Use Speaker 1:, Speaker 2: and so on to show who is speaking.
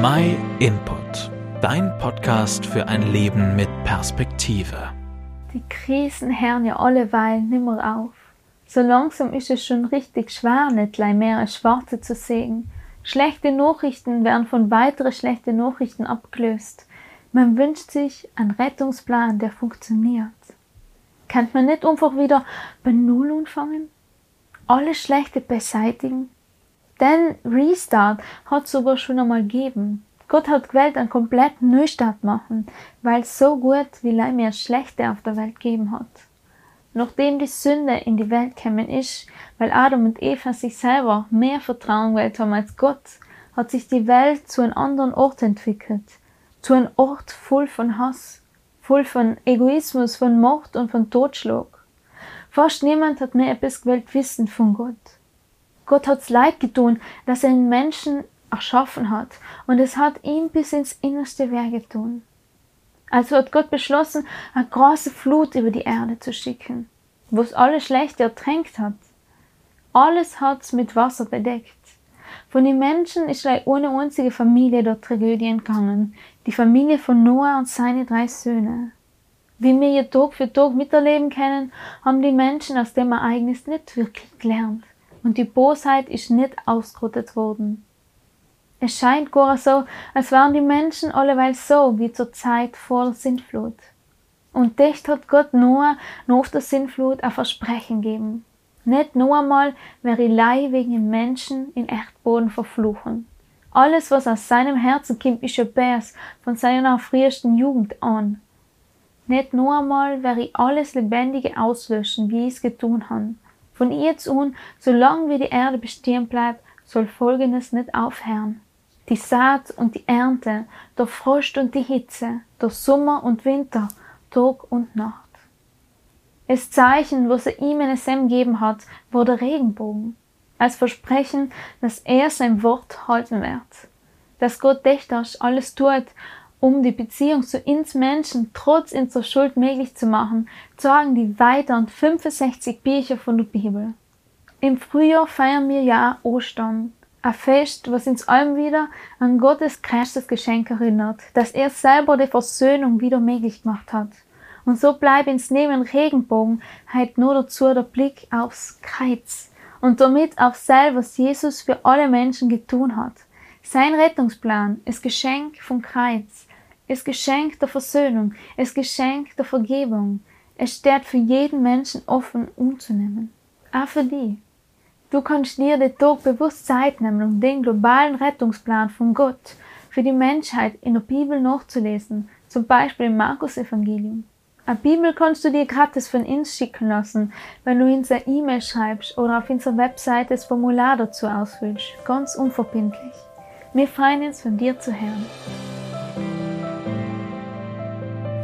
Speaker 1: My Input, dein Podcast für ein Leben mit Perspektive.
Speaker 2: Die Krisen hören ja alleweil nimmer auf. So langsam ist es schon richtig schwer, nicht mehr als Schwarze zu sehen. Schlechte Nachrichten werden von weiteren schlechten Nachrichten abgelöst. Man wünscht sich einen Rettungsplan, der funktioniert. Kann man nicht einfach wieder bei Null anfangen? Alles Schlechte beseitigen? Den Restart hat es sogar schon einmal gegeben. Gott hat gewählt einen kompletten Neustart machen, weil so gut wie leider mehr Schlechte auf der Welt gegeben hat. Nachdem die Sünde in die Welt gekommen ist, weil Adam und Eva sich selber mehr Vertrauen gewählt haben als Gott, hat sich die Welt zu einem anderen Ort entwickelt. Zu einem Ort voll von Hass, voll von Egoismus, von Mord und von Totschlag. Fast niemand hat mehr etwas gewählt wissen von Gott. Gott hat's leid getan, dass er einen Menschen erschaffen hat, und es hat ihm bis ins Innerste wehgetan. Also hat Gott beschlossen, eine große Flut über die Erde zu schicken, wo es alles Schlechte ertränkt hat. Alles hat's mit Wasser bedeckt. Von den Menschen ist leider ohne einzige Familie der Tragödie entgangen, die Familie von Noah und seine drei Söhne. Wie wir hier Tag für Tag miterleben können, haben die Menschen aus dem Ereignis nicht wirklich gelernt und die Bosheit ist nicht ausgerottet worden. Es scheint gar so, als wären die Menschen alleweil so wie zur Zeit vor der Sintflut. Und dicht hat Gott Noah nach der Sintflut ein Versprechen gegeben. Nicht nur einmal wäre Lei wegen dem Menschen in Erdboden verfluchen. Alles, was aus seinem Herzen kommt, ist ein Bärs von seiner frühesten Jugend an. Nicht nur einmal wäre alles Lebendige auslöschen, wie es getun han. Von jetzt an, solange wie die Erde bestehen bleibt, soll Folgendes nicht aufhören. Die Saat und die Ernte, der Frost und die Hitze, der Sommer und Winter, Tag und Nacht. Das Zeichen, was er ihm in Sem gegeben hat, war der Regenbogen. Als Versprechen, dass er sein Wort halten wird. Dass Gott dächters alles tut, um die Beziehung zu uns Menschen trotz unserer Schuld möglich zu machen, sagen die weiteren 65 Bücher von der Bibel. Im Frühjahr feiern wir ja Ostern. Ein Fest, was uns allem wieder an Gottes größtes Geschenk erinnert, dass er selber die Versöhnung wieder möglich gemacht hat. Und so bleibt ins neben Regenbogen halt nur dazu der Blick aufs Kreuz und damit auf selber, was Jesus für alle Menschen getun hat. Sein Rettungsplan ist Geschenk vom Kreuz, ist Geschenk der Versöhnung, ist Geschenk der Vergebung. Es steht für jeden Menschen offen umzunehmen. Auch für die. Du kannst dir den Tag bewusst Zeit nehmen, um den globalen Rettungsplan von Gott für die Menschheit in der Bibel nachzulesen, zum Beispiel im Markus-Evangelium. Eine Bibel kannst du dir gratis von uns schicken lassen, wenn du uns eine E-Mail schreibst oder auf unserer Webseite das Formular dazu ausfüllst. Ganz unverbindlich. Wir freuen uns, von dir zu hören.